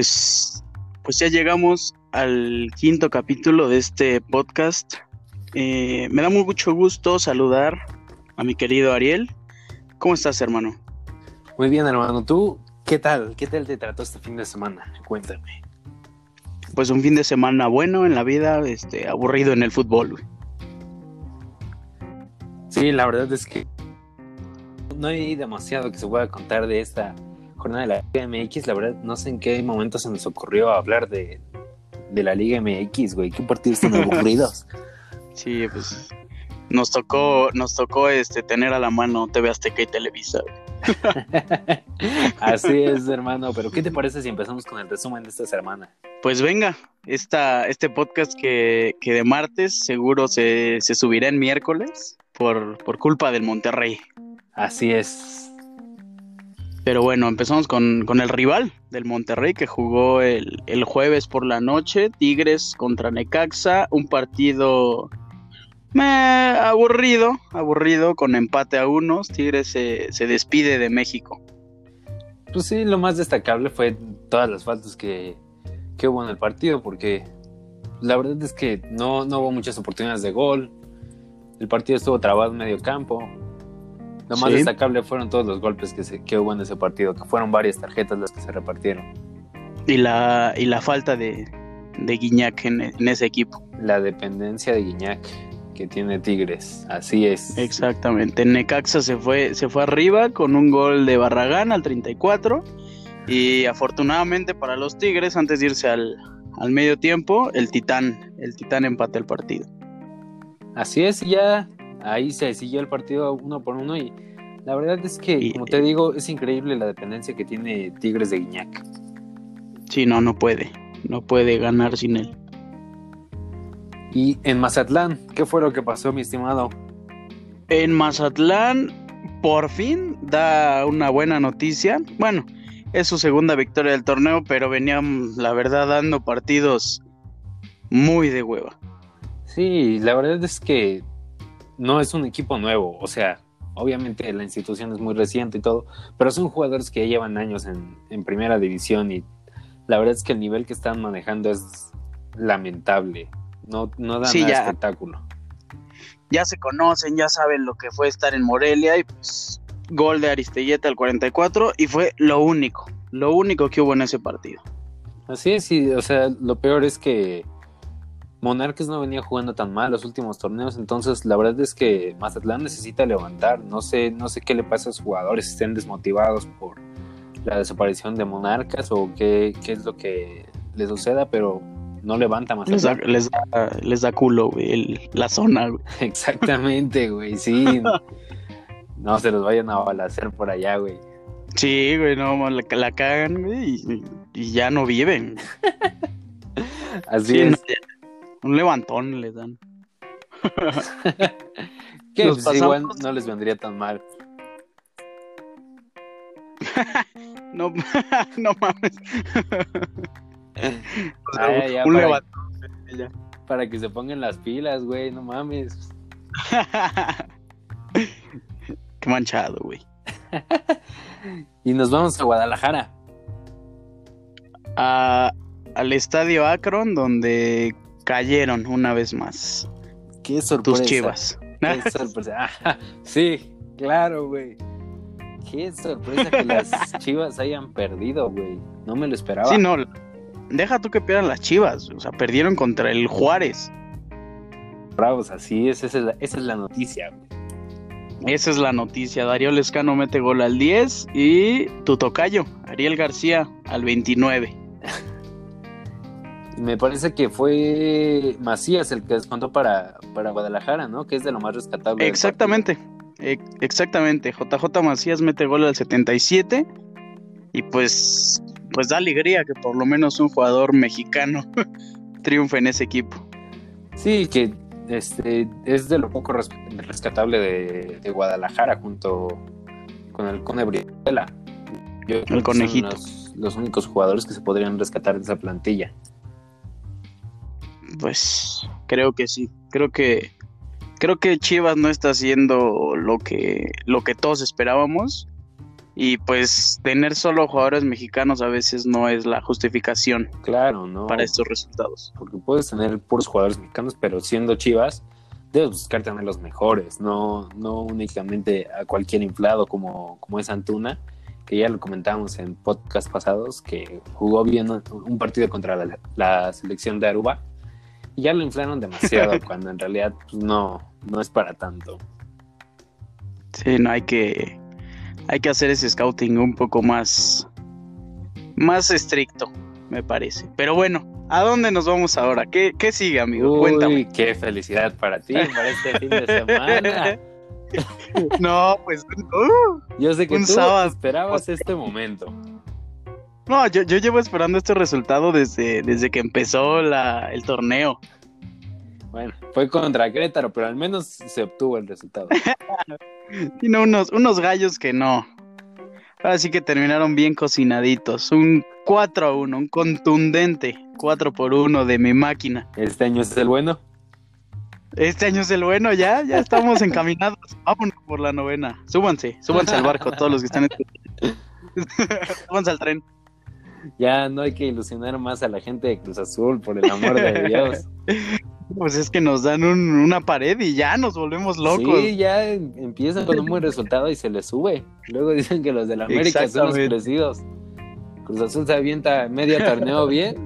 Pues, pues ya llegamos al quinto capítulo de este podcast. Eh, me da mucho gusto saludar a mi querido Ariel. ¿Cómo estás, hermano? Muy bien, hermano. ¿Tú qué tal? ¿Qué tal te trató este fin de semana? Cuéntame. Pues un fin de semana bueno en la vida, este, aburrido en el fútbol. Sí, la verdad es que no hay demasiado que se pueda contar de esta jornada de la Liga MX, la verdad, no sé en qué momento se nos ocurrió hablar de, la Liga MX, güey. Qué partidos tan aburridos. Sí, pues nos tocó, nos tocó este tener a la mano TV Azteca y Televisa. Así es, hermano. Pero ¿qué te parece si empezamos con el resumen de esta semana? Pues venga, esta, este podcast que, que de martes seguro se, se subirá en miércoles por, por culpa del Monterrey. Así es. Pero bueno, empezamos con, el rival del Monterrey que jugó el, jueves por la noche, Tigres contra Necaxa, un partido aburrido, aburrido, con empate a unos, Tigres se, se, despide de México. Pues sí, lo más destacable fue todas las faltas que, que hubo en el partido, porque la verdad es que no, no hubo muchas oportunidades de gol, el partido estuvo trabado en medio campo, lo más destacable fueron todos los golpes que, se, que hubo en ese partido, que fueron varias tarjetas las que se repartieron. Y la, y la falta de, de Guiñac en, ese equipo. La dependencia de Guiñac que tiene Tigres, así es. Exactamente, Necaxa se fue, se fue arriba con un gol de Barragán al 34 y afortunadamente para los Tigres, antes de irse al, al medio tiempo, el Titán, el Titán empate el partido. Así es, ya ahí se siguió el partido uno por uno y la verdad es que, como te digo, es increíble la dependencia que tiene Tigres de Guiñac. Sí, no, no puede, no puede ganar sin él. Y en Mazatlán, ¿qué fue lo que pasó, mi estimado? En Mazatlán, por fin da una buena noticia. Bueno, es su segunda victoria del torneo, pero venían, la verdad, dando partidos muy de hueva. Sí, la verdad es que no es un equipo nuevo, o sea, obviamente la institución es muy reciente y todo, pero son jugadores que ya llevan años en, primera división y la verdad es que el nivel que están manejando es lamentable, no, no da nada espectáculo. Ya se conocen, ya saben lo que fue estar en Morelia y pues gol de Aristelleta al 44 y fue lo único, lo único que hubo en ese partido. Así es, y o sea, lo peor es que Monarques no venía jugando tan mal los últimos torneos, entonces la verdad es que Mazatlán necesita levantar. No sé, no sé qué le pasa a los jugadores, si estén desmotivados por la desaparición de Monarcas o qué, qué es lo que les suceda, pero no levanta Mazatlán. Les da, les da, culo, güey, la zona, güey. Exactamente, güey, sí. no se los vayan a balacer por allá, güey. Sí, güey, no, la, la cagan, güey, y, ya no viven. Así es. Un levantón le dan. que pues, igual no les vendría tan mal. no, no mames. Ah, un levantón. Para que se pongan las pilas, güey, no mames. Qué manchado, güey. y nos vamos a Guadalajara. al estadio Akron, donde cayeron una vez más. Qué sorpresa. Tus chivas. Qué sorpresa. sí, claro, güey. Qué sorpresa que las chivas hayan perdido, güey. No me lo esperaba. Sí, no. Deja tú que pierdan las chivas. O sea, perdieron contra el Juárez. Bravos, así es. Esa es la, esa es la noticia, güey. Esa es la noticia. Darío Lescano mete gol al 10 y tu tocayo, Ariel García, al 29 me parece que fue Macías el que descontó para, para Guadalajara, ¿no? Que es de lo más rescatable. Exactamente, exactamente. JJ Macías mete gol al 77 y pues, pues da alegría que por lo menos un jugador mexicano triunfe en ese equipo. Sí, que este, es de lo poco rescatable de, Guadalajara junto con el Cone el conejito. Los, los únicos jugadores que se podrían rescatar de esa plantilla pues creo que sí. Creo que creo que Chivas no está haciendo lo que lo que todos esperábamos Y pues tener solo jugadores mexicanos a veces no es la justificación Claro, ¿no? para estos resultados. Porque puedes tener puros jugadores mexicanos, pero siendo Chivas, debes buscar tener los mejores, no, no únicamente a cualquier inflado como, como es Antuna, que ya lo comentábamos en podcast pasados, que jugó bien un partido contra la, la selección de Aruba. Ya lo inflaron demasiado, cuando en realidad pues, no, no es para tanto. Sí, no hay que hay que hacer ese scouting un poco más más estricto, me parece. Pero bueno, ¿a dónde nos vamos ahora? ¿Qué, qué sigue, amigo? Uy, Cuéntame. qué felicidad para ti, para este fin de semana. No, pues uh, Yo sé que Un tú sábado. esperabas este momento. No, yo, yo llevo esperando este resultado desde, desde que empezó la, el torneo. Bueno, fue contra Querétaro, pero al menos se obtuvo el resultado. Y no, unos, unos gallos que no. Ahora sí que terminaron bien cocinaditos. Un 4 a 1, un contundente 4 por 1 de mi máquina. Este año es el bueno. Este año es el bueno, ya, ya estamos encaminados. Vámonos por la novena. Súbanse, súbanse al barco, todos los que están. súbanse al tren. Ya no hay que ilusionar más a la gente de Cruz Azul, por el amor de Dios. Pues es que nos dan un- una pared y ya nos volvemos locos. Sí, ya em- empiezan con un buen resultado y se les sube. Luego dicen que los del América son los crecidos. Cruz Azul se avienta medio torneo bien.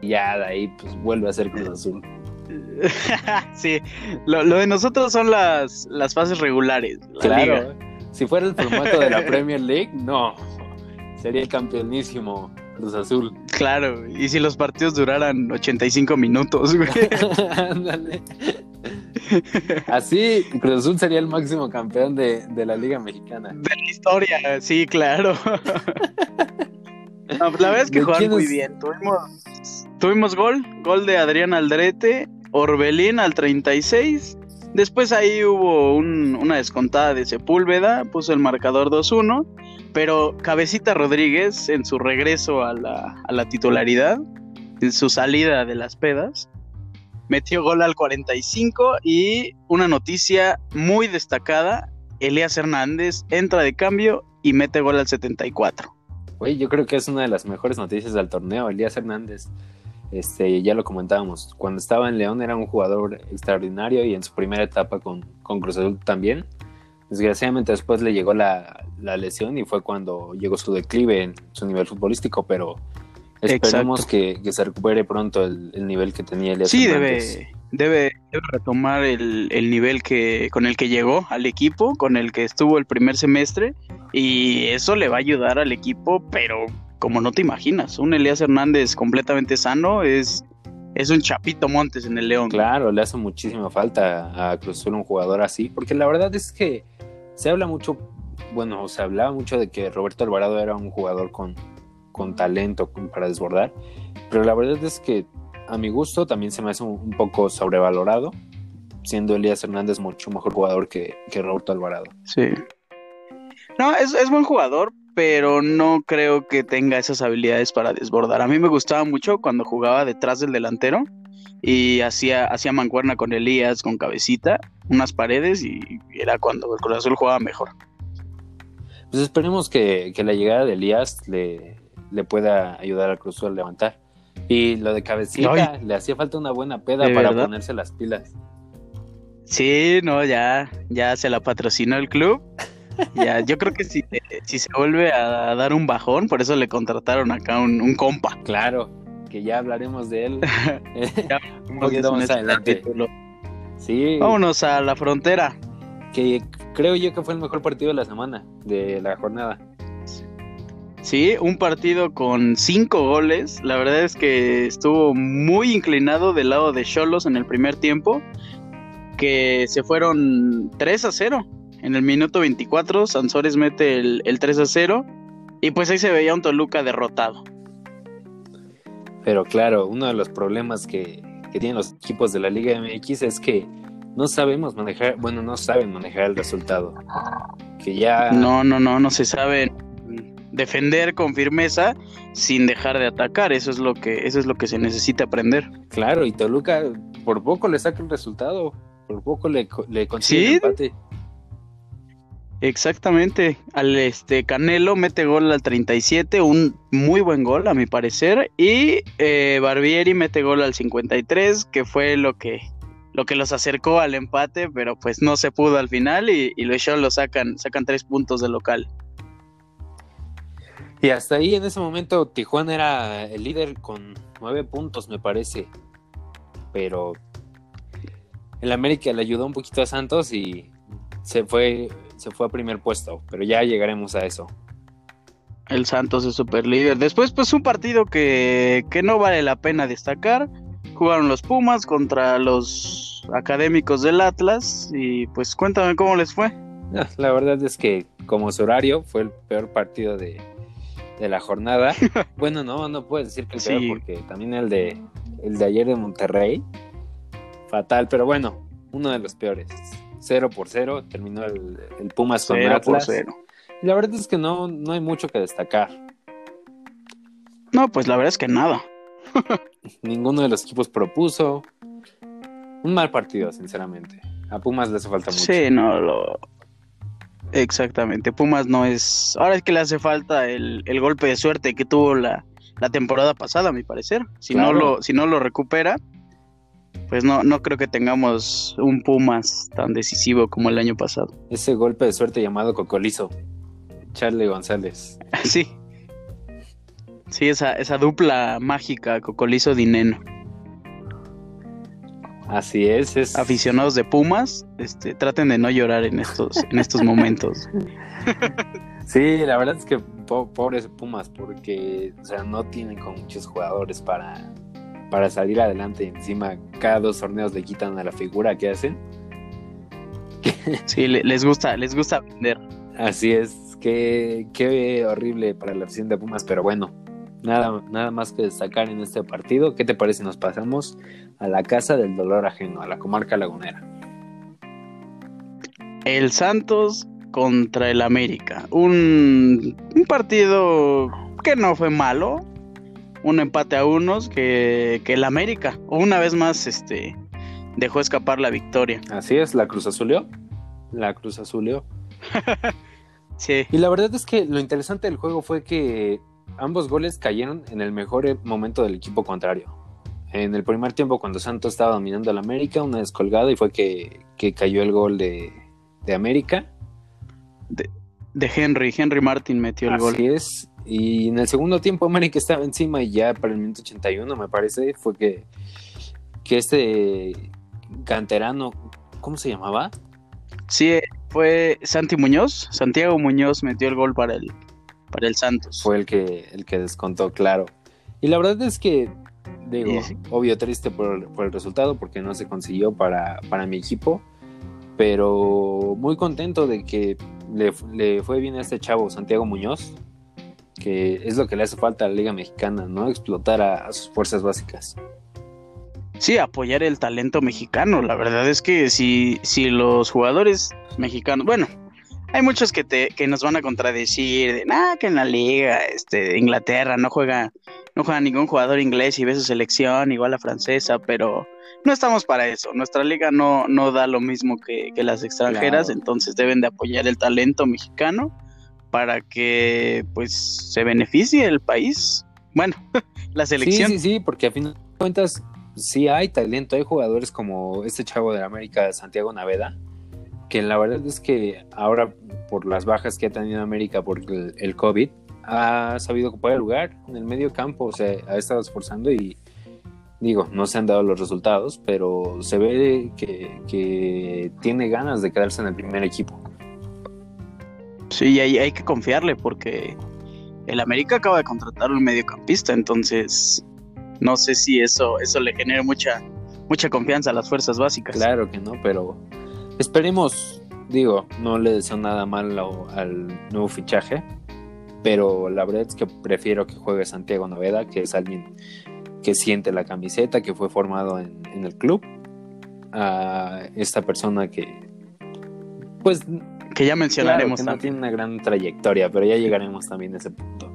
Y ya de ahí pues vuelve a ser Cruz Azul. sí, lo, lo de nosotros son las, las fases regulares. la liga. Claro. Si fuera el formato de la Premier League, no. Sería el campeonísimo Cruz Azul. Claro, y si los partidos duraran 85 minutos, güey. Ándale. Así, Cruz Azul sería el máximo campeón de, de la Liga Mexicana. De la historia, sí, claro. No, la verdad es que ¿De jugaron muy bien. Tuvimos, tuvimos gol, gol de Adrián Aldrete, Orbelín al 36. Después ahí hubo un- una descontada de Sepúlveda, puso el marcador 2-1. Pero Cabecita Rodríguez, en su regreso a la, titularidad, en su salida de las pedas, metió gol al 45 y una noticia muy destacada, Elías Hernández entra de cambio y mete gol al 74. Güey, yo creo que es una de las mejores noticias del torneo. Elías Hernández, este, ya lo comentábamos, cuando estaba en León era un jugador extraordinario y en su primera etapa con, con Cruz Azul también. Desgraciadamente después le llegó la, la lesión y fue cuando llegó su declive en su nivel futbolístico, pero esperemos que, que se recupere pronto el, el nivel que tenía Elías Sí, Hernández. debe, debe, debe retomar el, el nivel que, con el que llegó al equipo, con el que estuvo el primer semestre, y eso le va a ayudar al equipo, pero como no te imaginas, un Elías Hernández completamente sano es, es un Chapito Montes en el León. Claro, le hace muchísima falta a Cruz Azul un jugador así, porque la verdad es que se habla mucho, bueno, se hablaba mucho de que Roberto Alvarado era un jugador con, con talento para desbordar, pero la verdad es que a mi gusto también se me hace un, un poco sobrevalorado, siendo Elías Hernández mucho mejor jugador que, que Roberto Alvarado. Sí. No, es, es buen jugador, pero no creo que tenga esas habilidades para desbordar. A mí me gustaba mucho cuando jugaba detrás del delantero y hacía, hacía mancuerna con Elías, con cabecita, unas paredes y era cuando el Cruz Azul jugaba mejor. Pues esperemos que, que la llegada de Elías le, le pueda ayudar al Cruz Azul a levantar. Y lo de cabecita, le hacía falta una buena peda ¿De para verdad? ponerse las pilas. Sí, no, ya, ya se la patrocinó el club. Ya, yo creo que si, si se vuelve a dar un bajón, por eso le contrataron acá un, un compa. Claro, que ya hablaremos de él Ya, un poquito más adelante. capítulo. Sí, Vámonos a la frontera. que creo yo que fue el mejor partido de la semana, de la jornada. Sí, un partido con cinco goles. La verdad es que estuvo muy inclinado del lado de Cholos en el primer tiempo, que se fueron 3 a 0. En el minuto 24, Sansores mete el, el 3 a 0 y pues ahí se veía un Toluca derrotado. Pero claro, uno de los problemas que, que tienen los equipos de la Liga MX es que no sabemos manejar, bueno, no saben manejar el resultado. Que ya No, no, no, no se sabe defender con firmeza sin dejar de atacar. Eso es lo que, eso es lo que se necesita aprender. Claro, y Toluca por poco le saca el resultado, por poco le, co- le consigue ¿Sí? el empate. Exactamente, al este Canelo mete gol al 37, un muy buen gol a mi parecer, y eh, Barbieri mete gol al 53, que fue lo que lo que los acercó al empate, pero pues no se pudo al final y, y los lo sacan sacan tres puntos de local. Y hasta ahí en ese momento Tijuana era el líder con nueve puntos, me parece, pero el América le ayudó un poquito a Santos y se fue se fue a primer puesto, pero ya llegaremos a eso. El Santos es super líder. Después, pues un partido que, que no vale la pena destacar. Jugaron los Pumas contra los académicos del Atlas. Y pues cuéntame cómo les fue. Ah, la verdad es que como su horario fue el peor partido de, de la jornada. bueno, no, no puedo decir que el peor porque también el de, el de ayer de Monterrey. Fatal, pero bueno, uno de los peores. 0 por 0, terminó el, Pumas con Atlas. La verdad es que no, no hay mucho que destacar. No, pues la verdad es que nada. Ninguno de los equipos propuso. Un mal partido, sinceramente. A Pumas le hace falta mucho. Sí, no, lo... Exactamente. Pumas no es... Ahora es que le hace falta el, golpe de suerte que tuvo la, temporada pasada, a mi parecer. Si, no lo, si no lo recupera, pues no, no creo que tengamos un Pumas tan decisivo como el año pasado. Ese golpe de suerte llamado Cocolizo, Charlie González. Sí. Sí, esa, esa dupla mágica, Cocolizo Dineno. Así es, es, Aficionados de Pumas, este, traten de no llorar en estos, en estos momentos. Sí, la verdad es que pobres Pumas, porque o sea, no tienen con muchos jugadores para, para salir adelante. Encima, cada dos torneos le quitan a la figura que hacen. Sí, les gusta, les gusta vender. Así es, qué, qué horrible para la afición de Pumas, pero bueno, nada, nada más que destacar en este partido. ¿Qué te parece si nos pasamos a la casa del dolor ajeno, a la comarca lagunera? El Santos contra el América. Un, un partido que no fue malo, un empate a unos que, que el América, una vez más, este, dejó escapar la victoria. Así es, la Cruz Azulió. La Cruz Azulió. sí. Y la verdad es que lo interesante del juego fue que ambos goles cayeron en el mejor momento del equipo contrario. En el primer tiempo, cuando Santos estaba dominando al América, una descolgada y fue que, que cayó el gol de, de América. De, de, Henry, Henry Martin metió el gol. Así es. Y en el segundo tiempo América estaba encima y ya para el minuto 81 me parece fue que, que este canterano, ¿cómo se llamaba? Sí, fue Santi Muñoz, Santiago Muñoz metió el gol para el, para el Santos. Fue el que, el que descontó, claro. Y la verdad es que, digo, obvio triste por, por, el resultado porque no se consiguió para, para mi equipo, pero muy contento de que le, le fue bien a este chavo, Santiago Muñoz, que es lo que le hace falta a la Liga Mexicana, ¿no? Explotar a, sus fuerzas básicas. Sí, apoyar el talento mexicano. La verdad es que si, si los jugadores mexicanos, bueno, hay muchos que te, que nos van a contradecir de nada que en la liga, este, de Inglaterra no juega, no juega ningún jugador inglés y ve su selección, igual la francesa, pero no estamos para eso. Nuestra liga no, no da lo mismo que, las extranjeras, entonces deben de apoyar el talento mexicano para que pues se beneficie el país. Bueno, la selección. Sí, sí, sí, porque a fin de cuentas sí hay talento, hay jugadores como este chavo de América, Santiago Naveda, que la verdad es que ahora por las bajas que ha tenido América por el, COVID, ha sabido ocupar el lugar en el medio campo, o sea, ha estado esforzando y digo, no se han dado los resultados, pero se ve que, que tiene ganas de quedarse en el primer equipo. Sí, hay, hay que confiarle porque el América acaba de contratar un mediocampista, entonces no sé si eso, eso le genere mucha, mucha confianza a las fuerzas básicas. Claro que no, pero esperemos, digo, no le deseo nada malo al nuevo fichaje, pero la verdad es que prefiero que juegue Santiago Noveda, que es alguien que siente la camiseta, que fue formado en, en el club, a esta persona que, pues que ya mencionaremos. no tiene una gran trayectoria, pero ya llegaremos también a ese punto.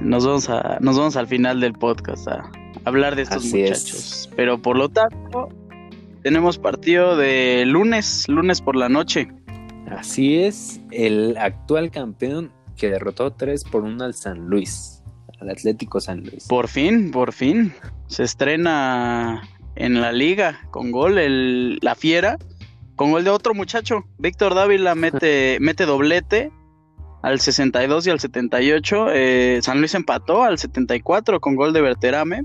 Nos vamos, a, nos vamos al final del podcast a hablar de estos muchachos. Pero por lo tanto, tenemos partido de lunes, lunes por la noche. Así es, el actual campeón que derrotó 3 por 1 al San Luis, al Atlético San Luis. Por fin, por fin. Se estrena en la liga con gol el, la Fiera, con gol de otro muchacho. Víctor Dávila mete, mete doblete al 62 y al 78. Eh, San Luis empató al 74 con gol de Berterame.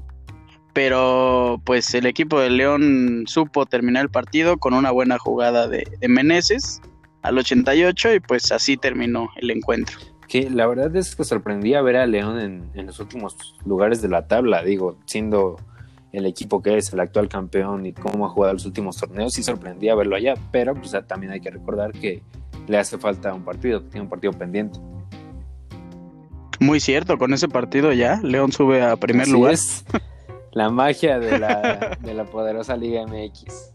Pero pues el equipo de León supo terminar el partido con una buena jugada de, de Meneses al 88 y pues así terminó el encuentro. Que la verdad es que sorprendía ver a León en, en, los últimos lugares de la tabla, digo, siendo el equipo que es el actual campeón y cómo ha jugado los últimos torneos, sí sorprendía verlo allá, pero pues también hay que recordar que le hace falta un partido, que tiene un partido pendiente. Muy cierto, con ese partido ya León sube a primer Así lugar. Es la magia de la, de la poderosa Liga MX.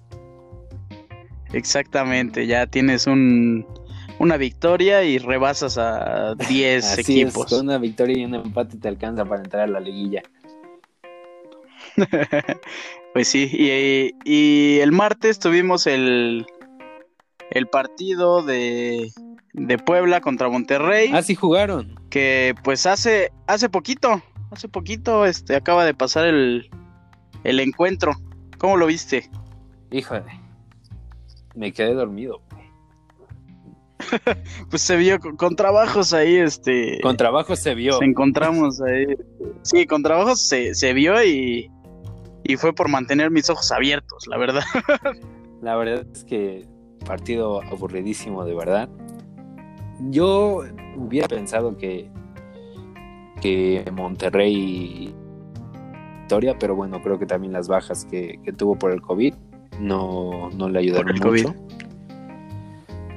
Exactamente, ya tienes un, una victoria y rebasas a 10 equipos. Es, con una victoria y un empate te alcanza para entrar a la liguilla. pues sí, y, y, el martes tuvimos el, el partido de, de Puebla contra Monterrey. Ah, sí jugaron. Que pues hace, hace poquito, hace poquito este, acaba de pasar el, el encuentro. ¿Cómo lo viste? Híjole, me quedé dormido. pues se vio con, trabajos ahí, este. Con trabajos se vio. Se encontramos ahí. Sí, con trabajos se, se vio y, y fue por mantener mis ojos abiertos, la verdad. la verdad es que partido aburridísimo, de verdad. Yo hubiera pensado que, que Monterrey victoria, pero bueno, creo que también las bajas que, que tuvo por el COVID no, no le ayudaron mucho.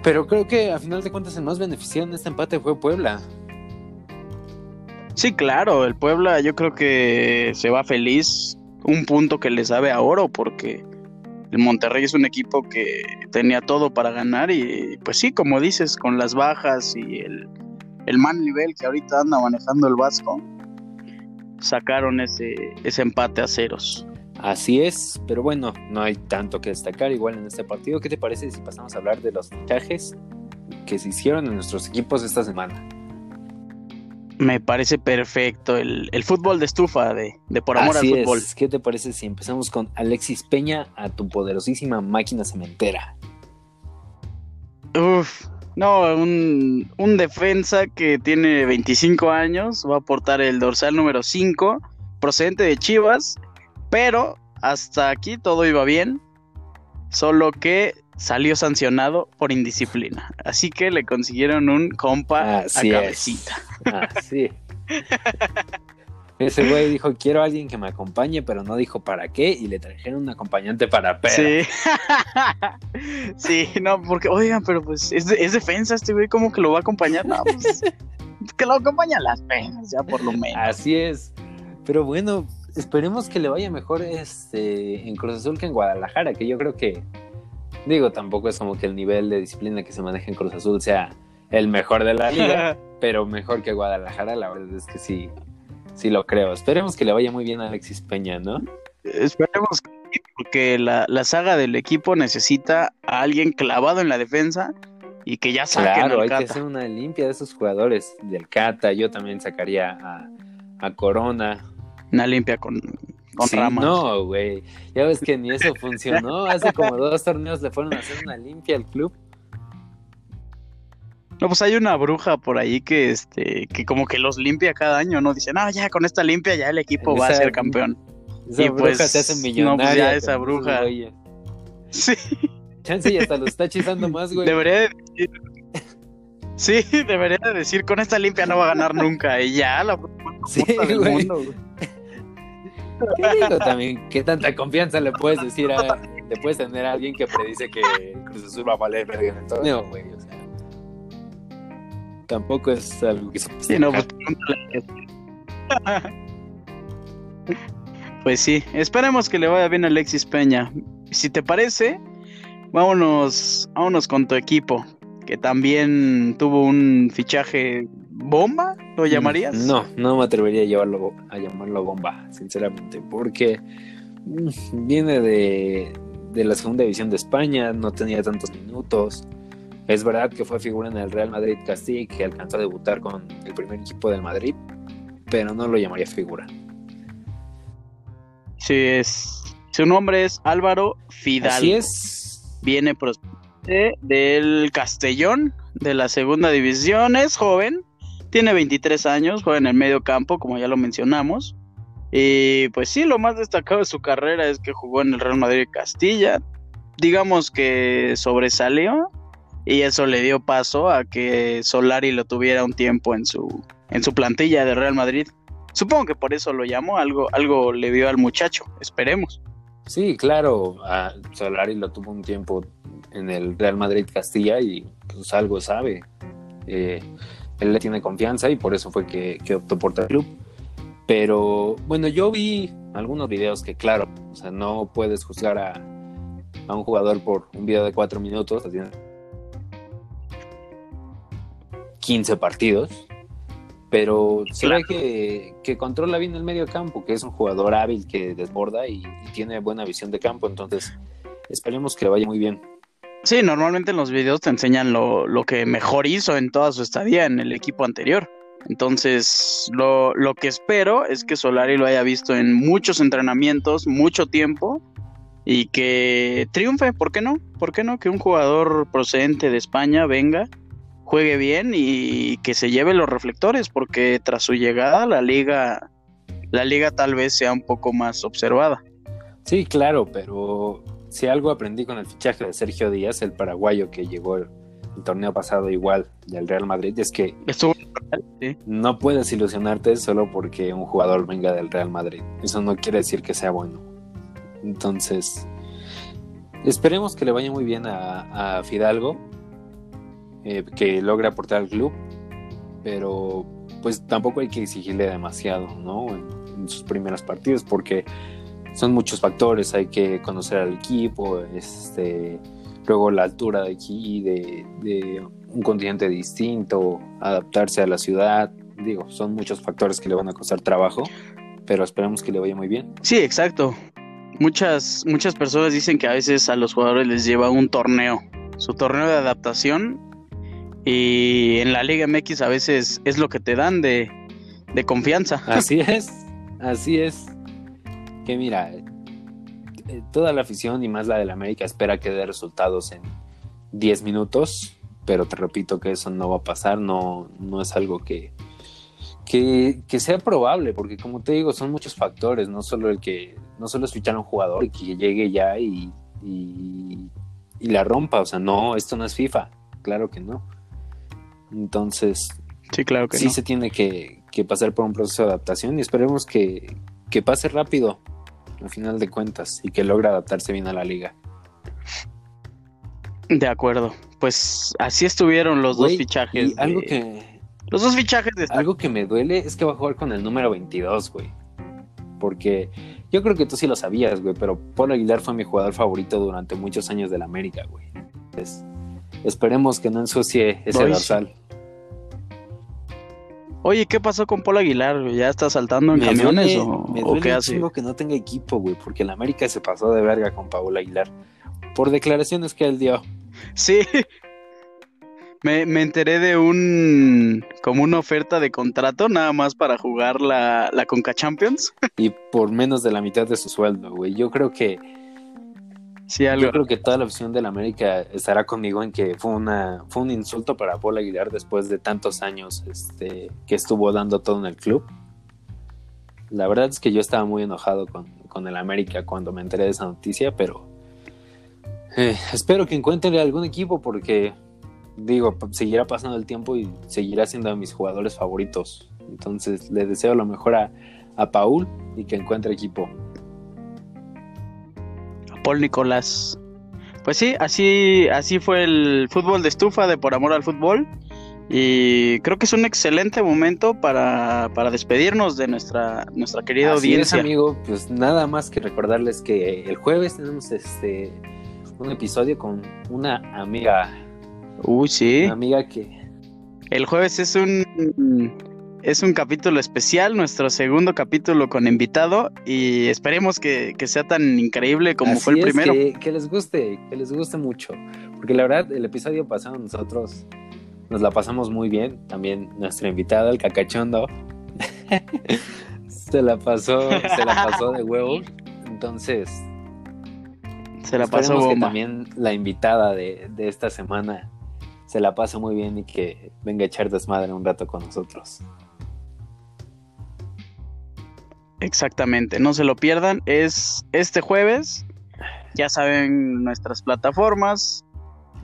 Pero creo que a final de cuentas el más beneficiado en este empate fue Puebla. Sí, claro, el Puebla yo creo que se va feliz, un punto que le sabe a oro porque el Monterrey es un equipo que tenía todo para ganar y pues sí, como dices, con las bajas y el, el mal nivel que ahorita anda manejando el Vasco, sacaron ese, ese empate a ceros. Así es, pero bueno, no hay tanto que destacar igual en este partido. ¿Qué te parece si pasamos a hablar de los fichajes que se hicieron en nuestros equipos esta semana? Me parece perfecto el, fútbol de estufa de, por amor al fútbol. Es. ¿Qué te parece si empezamos con Alexis Peña a tu poderosísima máquina cementera? Uf, no, un, un defensa que tiene 25 años, va a aportar el dorsal número 5, procedente de Chivas, pero hasta aquí todo iba bien, solo que salió sancionado por indisciplina. Así que le consiguieron un compa a cabecita. Así. Ese güey dijo, quiero a alguien que me acompañe, pero no dijo para qué, y le trajeron un acompañante para perro. Sí. sí, no, porque, oigan, pero pues es, defensa este güey, ¿cómo que lo va a acompañar? No, pues que lo acompaña a las penas, ya por lo menos. Así es. Pero bueno, esperemos que le vaya mejor este, en Cruz Azul que en Guadalajara, que yo creo que, digo, tampoco es como que el nivel de disciplina que se maneja en Cruz Azul sea el mejor de la liga, pero mejor que Guadalajara, la verdad es que sí, sí lo creo. Esperemos que le vaya muy bien a Alexis Peña, ¿no? Esperemos que porque la, la saga del equipo necesita a alguien clavado en la defensa y que ya saquen Claro, hay que hacer una limpia de esos jugadores del Cata. Yo también sacaría a, a Corona, una limpia con, con ramas. No, güey. Ya ves que ni eso funcionó. Hace como dos torneos le fueron a hacer una limpia al club. No, pues hay una bruja por ahí que este, que como que los limpia cada año, ¿no? Dice, no, ya con esta limpia ya el equipo va a ser campeón. Esa y bruja pues, se hace millonaria. No, pues ya esa bruja. Sí. Chance y hasta lo está hechizando más, güey. Debería decir. Sí, debería decir, con esta limpia no va a ganar nunca. Y ya, la sí, del mundo, güey. ¿Qué digo también? ¿Qué tanta confianza le puedes decir a, le puedes tener a alguien que predice que Cruz Azul va a valer en el torneo, güey? O sea, tampoco es algo que se sí, no, pues, pues sí, esperemos que le vaya bien a Alexis Peña. Si te parece, vámonos, vámonos con tu equipo, que también tuvo un fichaje bomba, ¿lo llamarías? No, no me atrevería a, llevarlo, a llamarlo bomba, sinceramente, porque mm, viene de, de la segunda división de España, no tenía tantos minutos, Es verdad que fue figura en el Real Madrid Castilla y que alcanzó a debutar con el primer equipo del Madrid, pero no lo llamaría figura. Sí, es. Su nombre es Álvaro Fidalgo. Así es. Viene procedente del Castellón, de la segunda división. Es joven, tiene 23 años, juega en el medio campo, como ya lo mencionamos. Y pues sí, lo más destacado de su carrera es que jugó en el Real Madrid Castilla. Digamos que sobresalió y eso le dio paso a que Solari lo tuviera un tiempo en su, en su plantilla de Real Madrid. Supongo que por eso lo llamó, algo, algo le vio al muchacho, esperemos. Sí, claro, a Solari lo tuvo un tiempo en el Real Madrid Castilla y pues algo sabe. Eh, él le tiene confianza y por eso fue que, que optó por el club. Pero bueno, yo vi algunos videos que claro, o sea, no puedes juzgar a, a un jugador por un video de cuatro minutos, 15 partidos, pero se ve que, que, controla bien el medio campo, que es un jugador hábil que desborda y, y, tiene buena visión de campo, entonces esperemos que le vaya muy bien. Sí, normalmente en los videos te enseñan lo, lo que mejor hizo en toda su estadía en el equipo anterior. Entonces, lo, lo, que espero es que Solari lo haya visto en muchos entrenamientos, mucho tiempo, y que triunfe, ¿por qué no? ¿Por qué no? Que un jugador procedente de España venga juegue bien y que se lleve los reflectores, porque tras su llegada la liga, la liga tal vez sea un poco más observada. Sí, claro, pero si algo aprendí con el fichaje de Sergio Díaz, el paraguayo que llegó el, el torneo pasado igual del Real Madrid, es que Estuvo, sí. no puedes ilusionarte solo porque un jugador venga del Real Madrid. Eso no quiere decir que sea bueno. Entonces, esperemos que le vaya muy bien a, a Fidalgo eh, que logre aportar al club, pero pues tampoco hay que exigirle demasiado, ¿no? En, en, sus primeros partidos, porque son muchos factores, hay que conocer al equipo, este, luego la altura de aquí, de, de un continente distinto, adaptarse a la ciudad, digo, son muchos factores que le van a costar trabajo, pero esperemos que le vaya muy bien. Sí, exacto. Muchas, muchas personas dicen que a veces a los jugadores les lleva un torneo, su torneo de adaptación y en la Liga MX a veces es lo que te dan de, de confianza. Así es, así es. Que mira, toda la afición y más la del América espera que dé resultados en 10 minutos, pero te repito que eso no va a pasar, no, no es algo que, que, que, sea probable, porque como te digo, son muchos factores, no solo el que, no solo es fichar a un jugador y que llegue ya y, y, y la rompa, o sea, no, esto no es FIFA, claro que no. Entonces, sí, claro que sí no. se tiene que, que, pasar por un proceso de adaptación y esperemos que, que, pase rápido, al final de cuentas, y que logre adaptarse bien a la liga. De acuerdo. Pues así estuvieron los Wey, dos fichajes. Y algo que. Los dos fichajes de. Algo que me duele es que va a jugar con el número 22, güey. Porque yo creo que tú sí lo sabías, güey, pero Paul Aguilar fue mi jugador favorito durante muchos años de la América, güey. Entonces, esperemos que no ensucie ese dorsal. Oye, ¿qué pasó con Paul Aguilar? ¿Ya está saltando en me camiones duele, o, me o qué hace? que no tenga equipo, güey, porque la América se pasó de verga con Paul Aguilar. Por declaraciones que él dio. Sí. Me, me, enteré de un como una oferta de contrato nada más para jugar la, la Conca Champions. Y por menos de la mitad de su sueldo, güey. Yo creo que Sí, algo. Yo creo que toda la afición de la América estará conmigo en que fue una fue un insulto para Paul Aguilar después de tantos años este, que estuvo dando todo en el club. La verdad es que yo estaba muy enojado con, con el América cuando me enteré de esa noticia, pero eh, espero que encuentre algún equipo porque digo, seguirá pasando el tiempo y seguirá siendo de mis jugadores favoritos. Entonces le deseo lo mejor a, a Paul y que encuentre equipo. Paul Nicolás. Pues sí, así, así fue el fútbol de estufa de Por Amor al Fútbol. Y creo que es un excelente momento para, para despedirnos de nuestra, nuestra querida así audiencia. Es, amigo, pues nada más que recordarles que el jueves tenemos este un episodio con una amiga. Uy, sí. Una amiga que. El jueves es un es un capítulo especial, nuestro segundo capítulo con invitado y esperemos que, sea tan increíble como fue el primero. Que, les guste, que les guste mucho, porque la verdad el episodio pasado nosotros nos la pasamos muy bien, también nuestra invitada, el cacachondo, se la pasó, se la pasó de huevo, entonces... Se la pasó que también la invitada de, de esta semana se la pase muy bien y que venga a echar desmadre un rato con nosotros. Exactamente, no se lo pierdan. Es este jueves. Ya saben nuestras plataformas.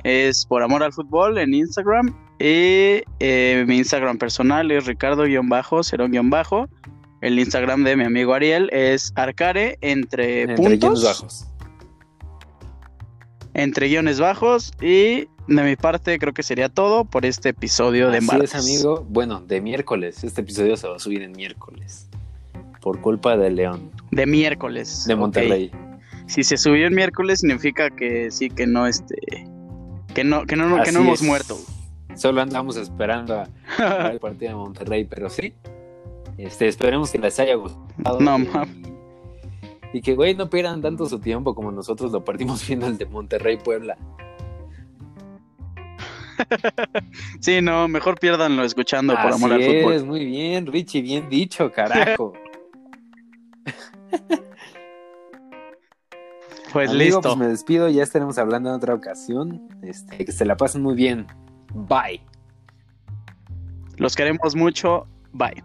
Es por amor al fútbol en Instagram. Y eh, mi Instagram personal es ricardo-cerón-bajo. El Instagram de mi amigo Ariel es arcare entre, puntos. bajos. Entre guiones bajos. Y de mi parte creo que sería todo por este episodio de martes. es, amigo. Bueno, de miércoles. Este episodio se va a subir en miércoles por culpa de León. De miércoles. De Monterrey. Si se subió el miércoles significa que sí, que no, este, que no, que no, que no hemos muerto. Solo andamos esperando a, el partido de Monterrey, pero sí. Este, esperemos que les haya gustado. No, y, y que, güey, no pierdan tanto su tiempo como nosotros lo perdimos viendo el de Monterrey Puebla. sí, no, mejor pierdanlo escuchando por amor al fútbol. Es, muy bien, Richie, bien dicho, carajo. pues listo. Pues me despido, ya estaremos hablando en otra ocasión. Este, que se la pasen muy bien. Bye. Los queremos mucho. Bye.